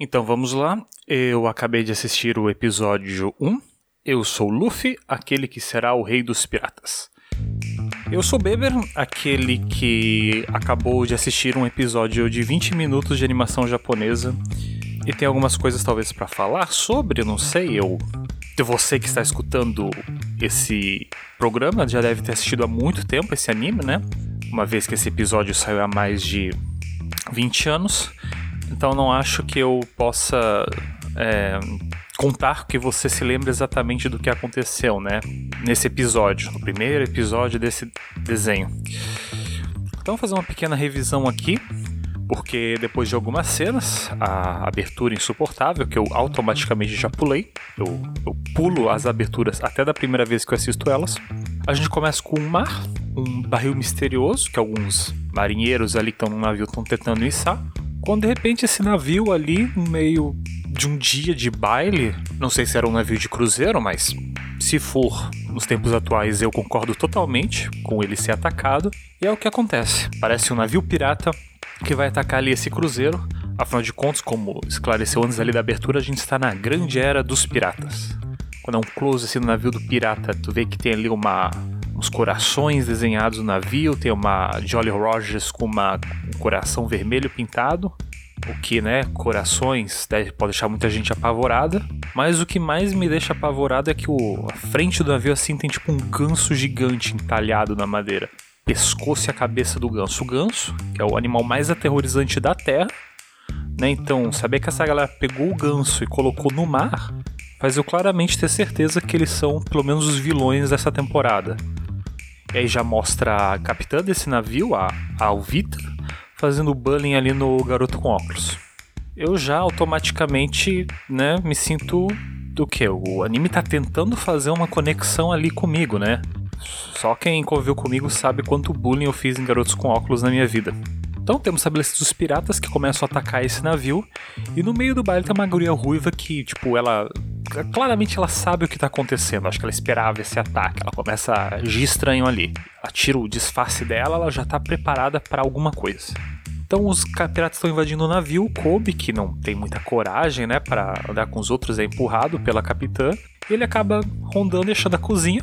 Então vamos lá. Eu acabei de assistir o episódio 1. Eu sou Luffy, aquele que será o rei dos piratas. Eu sou Beber, aquele que acabou de assistir um episódio de 20 minutos de animação japonesa e tem algumas coisas talvez para falar sobre, não sei, eu você que está escutando esse programa já deve ter assistido há muito tempo esse anime, né? Uma vez que esse episódio saiu há mais de 20 anos. Então não acho que eu possa é, contar que você se lembre exatamente do que aconteceu, né? Nesse episódio, no primeiro episódio desse desenho. Então vou fazer uma pequena revisão aqui, porque depois de algumas cenas, a abertura insuportável, que eu automaticamente já pulei, eu, eu pulo as aberturas até da primeira vez que eu assisto elas. A gente começa com um mar, um barril misterioso, que alguns marinheiros ali que estão no navio estão tentando içar. Quando de repente esse navio ali, no meio de um dia de baile, não sei se era um navio de cruzeiro, mas se for nos tempos atuais, eu concordo totalmente com ele ser atacado. E é o que acontece. Parece um navio pirata que vai atacar ali esse cruzeiro. Afinal de contas, como esclareceu antes ali da abertura, a gente está na grande era dos piratas. Quando é um close assim no navio do pirata, tu vê que tem ali uma uns corações desenhados no navio, tem uma Jolly Rogers com uma, um coração vermelho pintado, o que, né, corações deve, pode deixar muita gente apavorada. Mas o que mais me deixa apavorado é que o, a frente do navio assim tem tipo um ganso gigante entalhado na madeira. Pescoço e a cabeça do ganso. O ganso, que é o animal mais aterrorizante da Terra, né? Então, saber que essa galera pegou o ganso e colocou no mar faz eu claramente ter certeza que eles são pelo menos os vilões dessa temporada. E aí já mostra a capitã desse navio, a, a Alvita, fazendo bullying ali no garoto com óculos. Eu já automaticamente, né, me sinto do que? O anime tá tentando fazer uma conexão ali comigo, né? Só quem conviveu comigo sabe quanto bullying eu fiz em garotos com óculos na minha vida. Então temos estabelecidos os piratas que começam a atacar esse navio. E no meio do baile tem uma guria ruiva que, tipo, ela. Claramente ela sabe o que tá acontecendo. Acho que ela esperava esse ataque. Ela começa a agir estranho ali. Ela tira o disfarce dela, ela já tá preparada para alguma coisa. Então os piratas estão invadindo o navio. O Kobe, que não tem muita coragem, né, para andar com os outros, é empurrado pela capitã. E ele acaba rondando, deixando a cozinha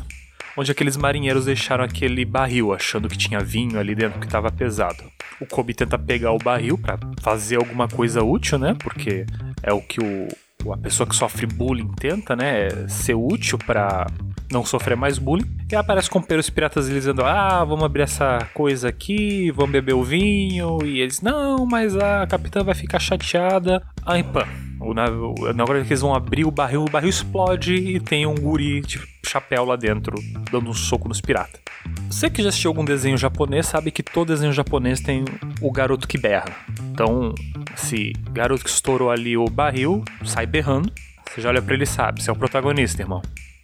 onde aqueles marinheiros deixaram aquele barril, achando que tinha vinho ali dentro que estava pesado. O Kobe tenta pegar o barril para fazer alguma coisa útil, né? Porque é o que o, a pessoa que sofre bullying tenta, né? Ser útil para não sofrer mais bullying. E aparece com os piratas dizendo: Ah, vamos abrir essa coisa aqui, vamos beber o vinho. E eles: Não, mas a capitã vai ficar chateada. Aí, pã. Na, hora que eles vão abrir o barril, o barril explode e tem um guri de chapéu lá dentro, dando um soco nos piratas. Você que já assistiu algum desenho japonês sabe que todo desenho japonês tem o garoto que berra. Então, se garoto que estourou ali o barril, sai berrando, você já olha pra ele e sabe, você é o protagonista, irmão.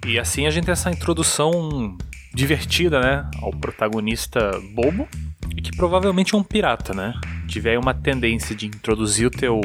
E assim a gente tem essa introdução divertida, né, ao protagonista bobo e que provavelmente é um pirata, né? Tiver uma tendência de introduzir o teu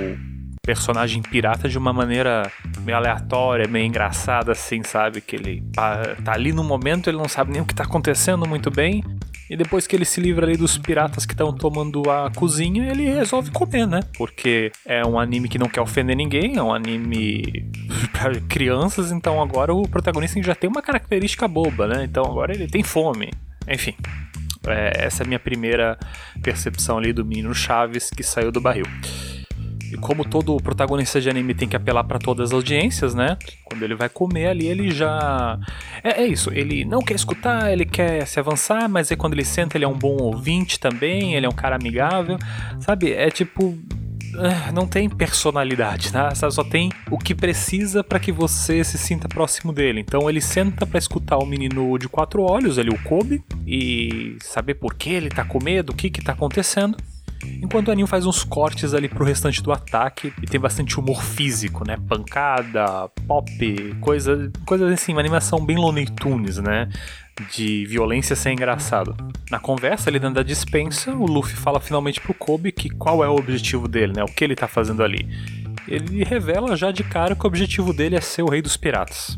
personagem pirata de uma maneira meio aleatória, meio engraçada, assim, sabe? Que ele tá ali no momento, ele não sabe nem o que tá acontecendo muito bem. E depois que ele se livra ali dos piratas que estão tomando a cozinha, ele resolve comer, né? Porque é um anime que não quer ofender ninguém, é um anime para crianças, então agora o protagonista já tem uma característica boba, né? Então agora ele tem fome. Enfim, é, essa é a minha primeira percepção ali do menino Chaves que saiu do barril. E como todo protagonista de anime tem que apelar para todas as audiências, né? Quando ele vai comer ali, ele já. É, é, isso, ele não quer escutar, ele quer se avançar, mas aí quando ele senta, ele é um bom ouvinte também, ele é um cara amigável, sabe? É tipo. Ah, não tem personalidade, tá? Só tem o que precisa para que você se sinta próximo dele. Então ele senta para escutar o menino de quatro olhos, ali o Kobe, e saber por que ele tá com medo, o que que tá acontecendo. Enquanto o anime faz uns cortes ali pro restante do ataque e tem bastante humor físico, né? Pancada, pop, coisa, coisas assim, uma animação bem Looney Tunes, né? De violência sem engraçado. Na conversa ali dentro da dispensa, o Luffy fala finalmente pro Kobe que qual é o objetivo dele, né? O que ele tá fazendo ali. Ele revela já de cara que o objetivo dele é ser o rei dos piratas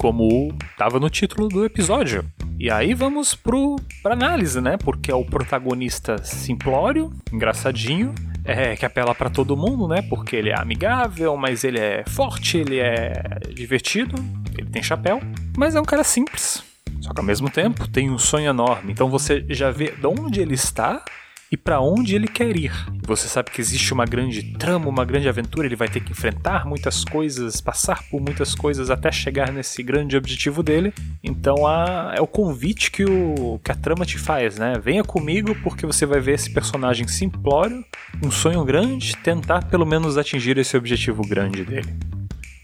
como estava no título do episódio. E aí vamos pro, pra análise, né? Porque é o protagonista simplório, engraçadinho, é, que apela para todo mundo, né? Porque ele é amigável, mas ele é forte, ele é divertido, ele tem chapéu, mas é um cara simples. Só que ao mesmo tempo tem um sonho enorme. Então você já vê de onde ele está e para onde ele quer ir. Você sabe que existe uma grande trama, uma grande aventura, ele vai ter que enfrentar muitas coisas, passar por muitas coisas até chegar nesse grande objetivo dele. Então a, é o convite que, o, que a trama te faz, né? Venha comigo porque você vai ver esse personagem simplório, um sonho grande, tentar pelo menos atingir esse objetivo grande dele.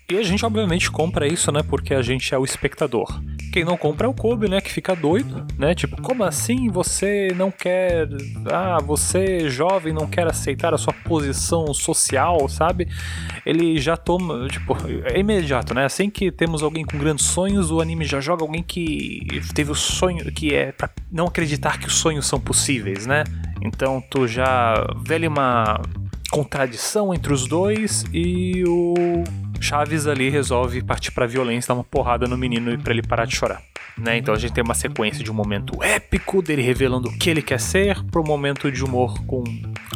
E a gente obviamente compra isso, né? Porque a gente é o espectador. Quem não compra é o Kobe, né? Que fica doido, né? Tipo, como assim você não quer. Ah, você jovem não quer aceitar a sua posição social, sabe? Ele já toma. Tipo, é imediato, né? Assim que temos alguém com grandes sonhos, o anime já joga alguém que teve o sonho. que é pra não acreditar que os sonhos são possíveis, né? Então tu já vê ali uma contradição entre os dois e o Chaves ali resolve partir pra violência, dar uma porrada no menino para ele parar de chorar. Né? Então a gente tem uma sequência de um momento épico dele revelando o que ele quer ser, pro momento de humor com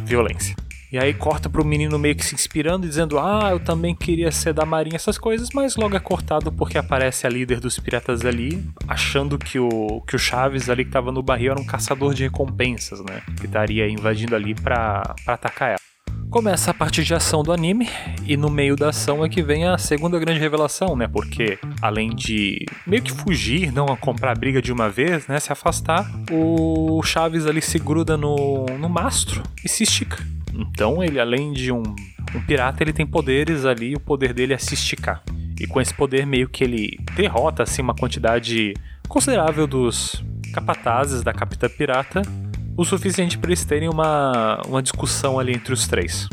violência. E aí corta pro menino meio que se inspirando, dizendo: Ah, eu também queria ser da marinha, essas coisas, mas logo é cortado porque aparece a líder dos piratas ali, achando que o, que o Chaves ali que tava no barril era um caçador de recompensas, né? Que estaria invadindo ali pra, pra atacar ela. Começa a parte de ação do anime, e no meio da ação é que vem a segunda grande revelação, né? Porque além de meio que fugir, não comprar briga de uma vez, né? Se afastar, o Chaves ali se gruda no, no mastro e se estica. Então ele, além de um, um pirata, ele tem poderes ali, o poder dele é se esticar. E com esse poder meio que ele derrota assim uma quantidade considerável dos capatazes da Capitã Pirata o suficiente para eles terem uma, uma discussão ali entre os três.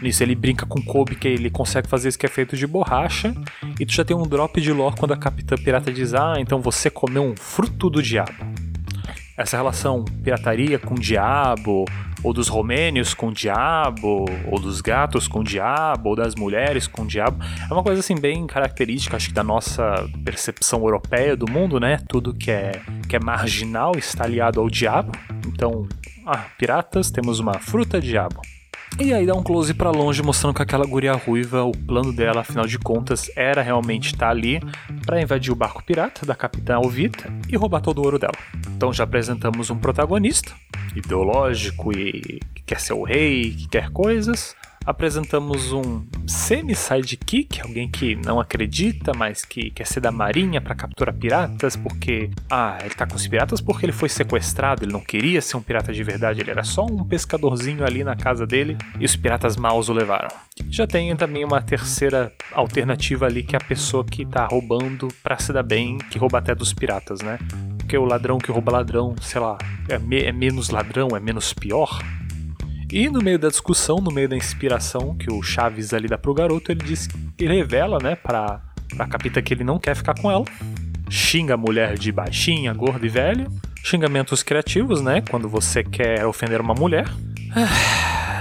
Nisso ele brinca com Kobe que ele consegue fazer isso que é feito de borracha. E tu já tem um drop de lore quando a Capitã Pirata diz: Ah, então você comeu um fruto do diabo. Essa relação pirataria com o diabo, ou dos romênios com o diabo, ou dos gatos com o diabo, ou das mulheres com o diabo, é uma coisa assim bem característica, acho que da nossa percepção europeia do mundo, né? Tudo que é, que é marginal está aliado ao diabo. Então, ah, piratas, temos uma fruta diabo. E aí dá um close para longe mostrando que aquela guria ruiva, o plano dela, afinal de contas, era realmente estar tá ali para invadir o barco pirata da capitã Alvita e roubar todo o ouro dela. Então já apresentamos um protagonista ideológico e que quer ser o rei, que quer coisas apresentamos um semi-sidekick, alguém que não acredita, mas que quer ser da marinha para capturar piratas, porque. Ah, ele tá com os piratas porque ele foi sequestrado, ele não queria ser um pirata de verdade, ele era só um pescadorzinho ali na casa dele e os piratas maus o levaram. Já tem também uma terceira alternativa ali, que é a pessoa que tá roubando pra se dar bem, que rouba até dos piratas, né? Porque o ladrão que rouba ladrão, sei lá, é, me é menos ladrão, é menos pior. E no meio da discussão, no meio da inspiração que o Chaves ali dá pro garoto, ele diz, revela, né, pra, pra Capita que ele não quer ficar com ela. Xinga a mulher de baixinha, gorda e velha. Xingamentos criativos, né, quando você quer ofender uma mulher.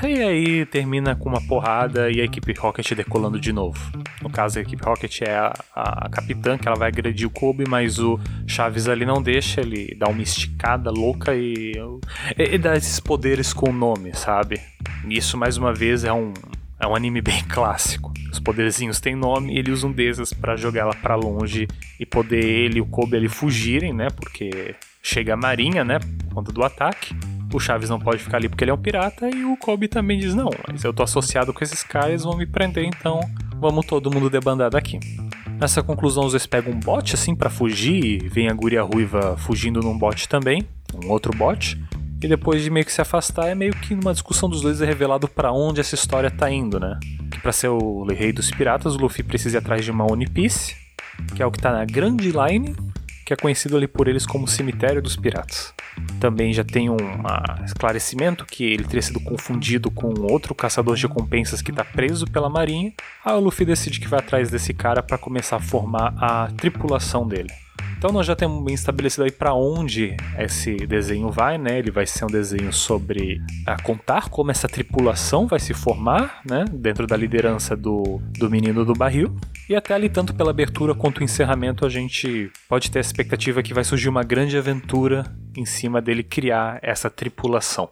E aí termina com uma porrada e a equipe Rocket decolando de novo. No caso, a equipe Rocket é a, a, capitã, que ela vai agredir o Kobe, mas o Chaves ali não deixa, ele dá uma esticada louca e, e, dá esses poderes com o nome, sabe? Isso, mais uma vez, é um, é um anime bem clássico. Os poderzinhos têm nome e ele usa um desses para jogar ela para longe e poder ele e o Kobe ali fugirem, né? Porque chega a marinha, né? Por conta do ataque o Chaves não pode ficar ali porque ele é um pirata, e o Kobe também diz: não, mas eu tô associado com esses caras, vão me prender, então vamos todo mundo debandar daqui. Nessa conclusão, os dois pegam um bote assim para fugir, e vem a guria ruiva fugindo num bote também, um outro bote. E depois de meio que se afastar, é meio que numa discussão dos dois é revelado para onde essa história tá indo, né? Que pra ser o rei dos piratas, o Luffy precisa ir atrás de uma One Piece, que é o que tá na Grand Line, que é conhecido ali por eles como Cemitério dos Piratas. Também já tem um esclarecimento que ele teria sido confundido com outro caçador de recompensas que está preso pela marinha. Aí o Luffy decide que vai atrás desse cara para começar a formar a tripulação dele. Então nós já temos bem estabelecido aí para onde esse desenho vai, né? Ele vai ser um desenho sobre a contar como essa tripulação vai se formar, né? Dentro da liderança do, do menino do barril. E até ali, tanto pela abertura quanto o encerramento, a gente pode ter a expectativa que vai surgir uma grande aventura em cima dele criar essa tripulação.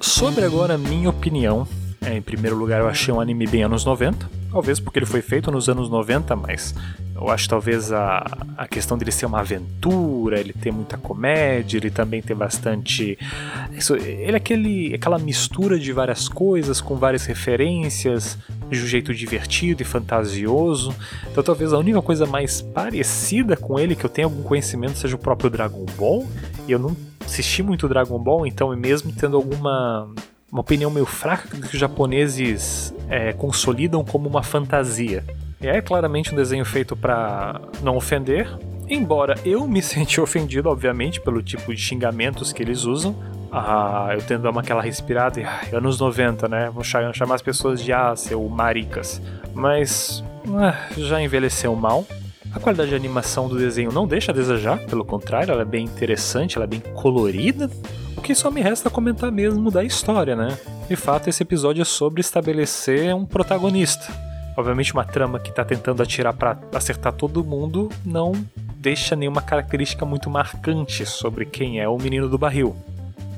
Sobre agora a minha opinião, é, em primeiro lugar eu achei um anime bem anos 90, talvez porque ele foi feito nos anos 90, mas eu acho talvez a, a questão dele ser uma aventura, ele ter muita comédia, ele também ter bastante. Isso, ele é aquele, aquela mistura de várias coisas, com várias referências, de um jeito divertido e fantasioso. Então talvez a única coisa mais parecida com ele que eu tenha algum conhecimento seja o próprio Dragon Ball. E eu não assisti muito Dragon Ball, então mesmo tendo alguma uma opinião meio fraca que os japoneses é, consolidam como uma fantasia. E é claramente um desenho feito para não ofender, embora eu me senti ofendido, obviamente, pelo tipo de xingamentos que eles usam. Ah, eu tendo a dar aquela respirada e ah, anos 90, né? Vou chamar as pessoas de ah, seu maricas. Mas ah, já envelheceu mal. A qualidade de animação do desenho não deixa a desejar, pelo contrário, ela é bem interessante, ela é bem colorida. Que só me resta comentar mesmo da história, né? De fato, esse episódio é sobre estabelecer um protagonista. Obviamente, uma trama que está tentando atirar para acertar todo mundo não deixa nenhuma característica muito marcante sobre quem é o menino do barril.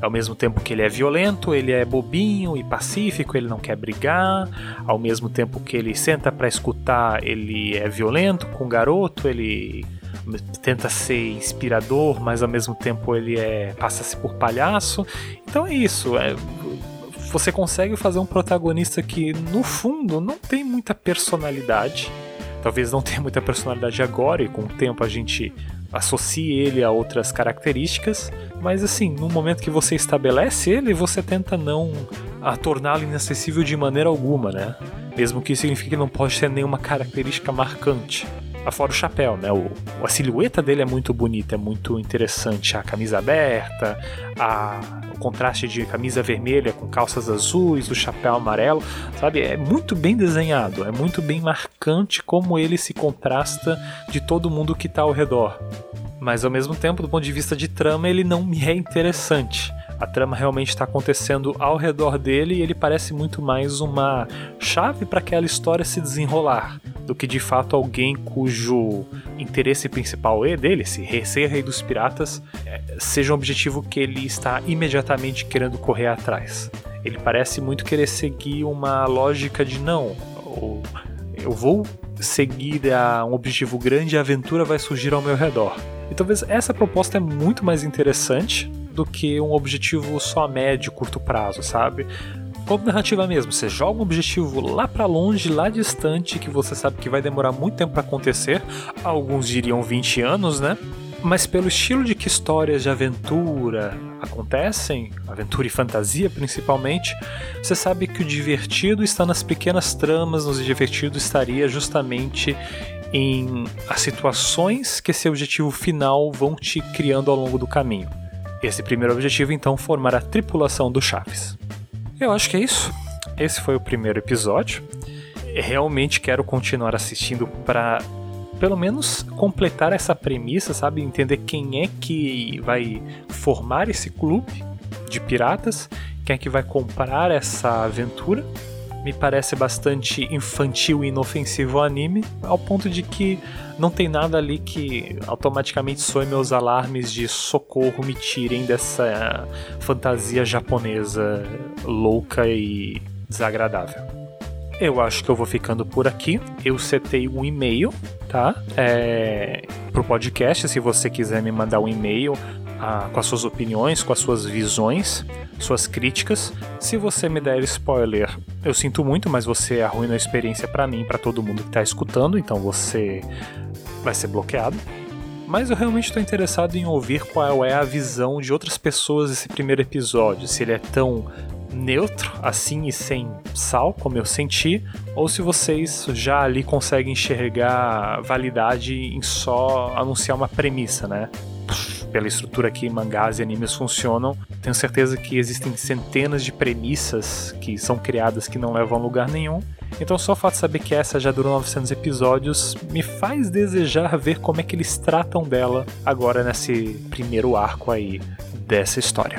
Ao mesmo tempo que ele é violento, ele é bobinho e pacífico, ele não quer brigar. Ao mesmo tempo que ele senta para escutar, ele é violento com o garoto, ele tenta ser inspirador, mas ao mesmo tempo ele é passa-se por palhaço. Então é isso. É, você consegue fazer um protagonista que no fundo não tem muita personalidade. Talvez não tenha muita personalidade agora e com o tempo a gente associe ele a outras características, mas assim, no momento que você estabelece ele, você tenta não torná-lo inacessível de maneira alguma, né? Mesmo que signifique que não pode ter nenhuma característica marcante. Afora o chapéu, né? O, a silhueta dele é muito bonita, é muito interessante. A camisa aberta, a, o contraste de camisa vermelha com calças azuis, o chapéu amarelo, sabe? É muito bem desenhado, é muito bem marcante como ele se contrasta de todo mundo que está ao redor. Mas ao mesmo tempo, do ponto de vista de trama, ele não me é interessante a trama realmente está acontecendo ao redor dele e ele parece muito mais uma chave para aquela história se desenrolar do que de fato alguém cujo interesse principal é dele, se ser rei dos piratas, é, seja um objetivo que ele está imediatamente querendo correr atrás. Ele parece muito querer seguir uma lógica de não, eu vou seguir a um objetivo grande e a aventura vai surgir ao meu redor. E talvez essa proposta é muito mais interessante do que um objetivo só a médio, curto prazo, sabe? Como narrativa mesmo, você joga um objetivo lá para longe, lá distante, que você sabe que vai demorar muito tempo para acontecer, alguns diriam 20 anos, né? Mas pelo estilo de que histórias de aventura acontecem, aventura e fantasia principalmente, você sabe que o divertido está nas pequenas tramas, o divertido estaria justamente em as situações que esse objetivo final vão te criando ao longo do caminho. Esse primeiro objetivo, então, formar a tripulação do Chaves. Eu acho que é isso. Esse foi o primeiro episódio. Realmente quero continuar assistindo para pelo menos completar essa premissa, sabe? Entender quem é que vai formar esse clube de piratas, quem é que vai comprar essa aventura me parece bastante infantil e inofensivo o anime, ao ponto de que não tem nada ali que automaticamente soe meus alarmes de socorro, me tirem dessa fantasia japonesa louca e desagradável. Eu acho que eu vou ficando por aqui. Eu setei um e-mail, tá? É, pro podcast, se você quiser me mandar um e-mail ah, com as suas opiniões, com as suas visões, suas críticas. Se você me der spoiler, eu sinto muito, mas você arruina a experiência para mim, para todo mundo que tá escutando, então você vai ser bloqueado. Mas eu realmente estou interessado em ouvir qual é a visão de outras pessoas desse primeiro episódio. Se ele é tão neutro, assim e sem sal, como eu senti, ou se vocês já ali conseguem enxergar validade em só anunciar uma premissa, né? Pela estrutura que mangás e animes funcionam, tenho certeza que existem centenas de premissas que são criadas que não levam a lugar nenhum. Então só o fato de saber que essa já durou 900 episódios me faz desejar ver como é que eles tratam dela agora nesse primeiro arco aí dessa história.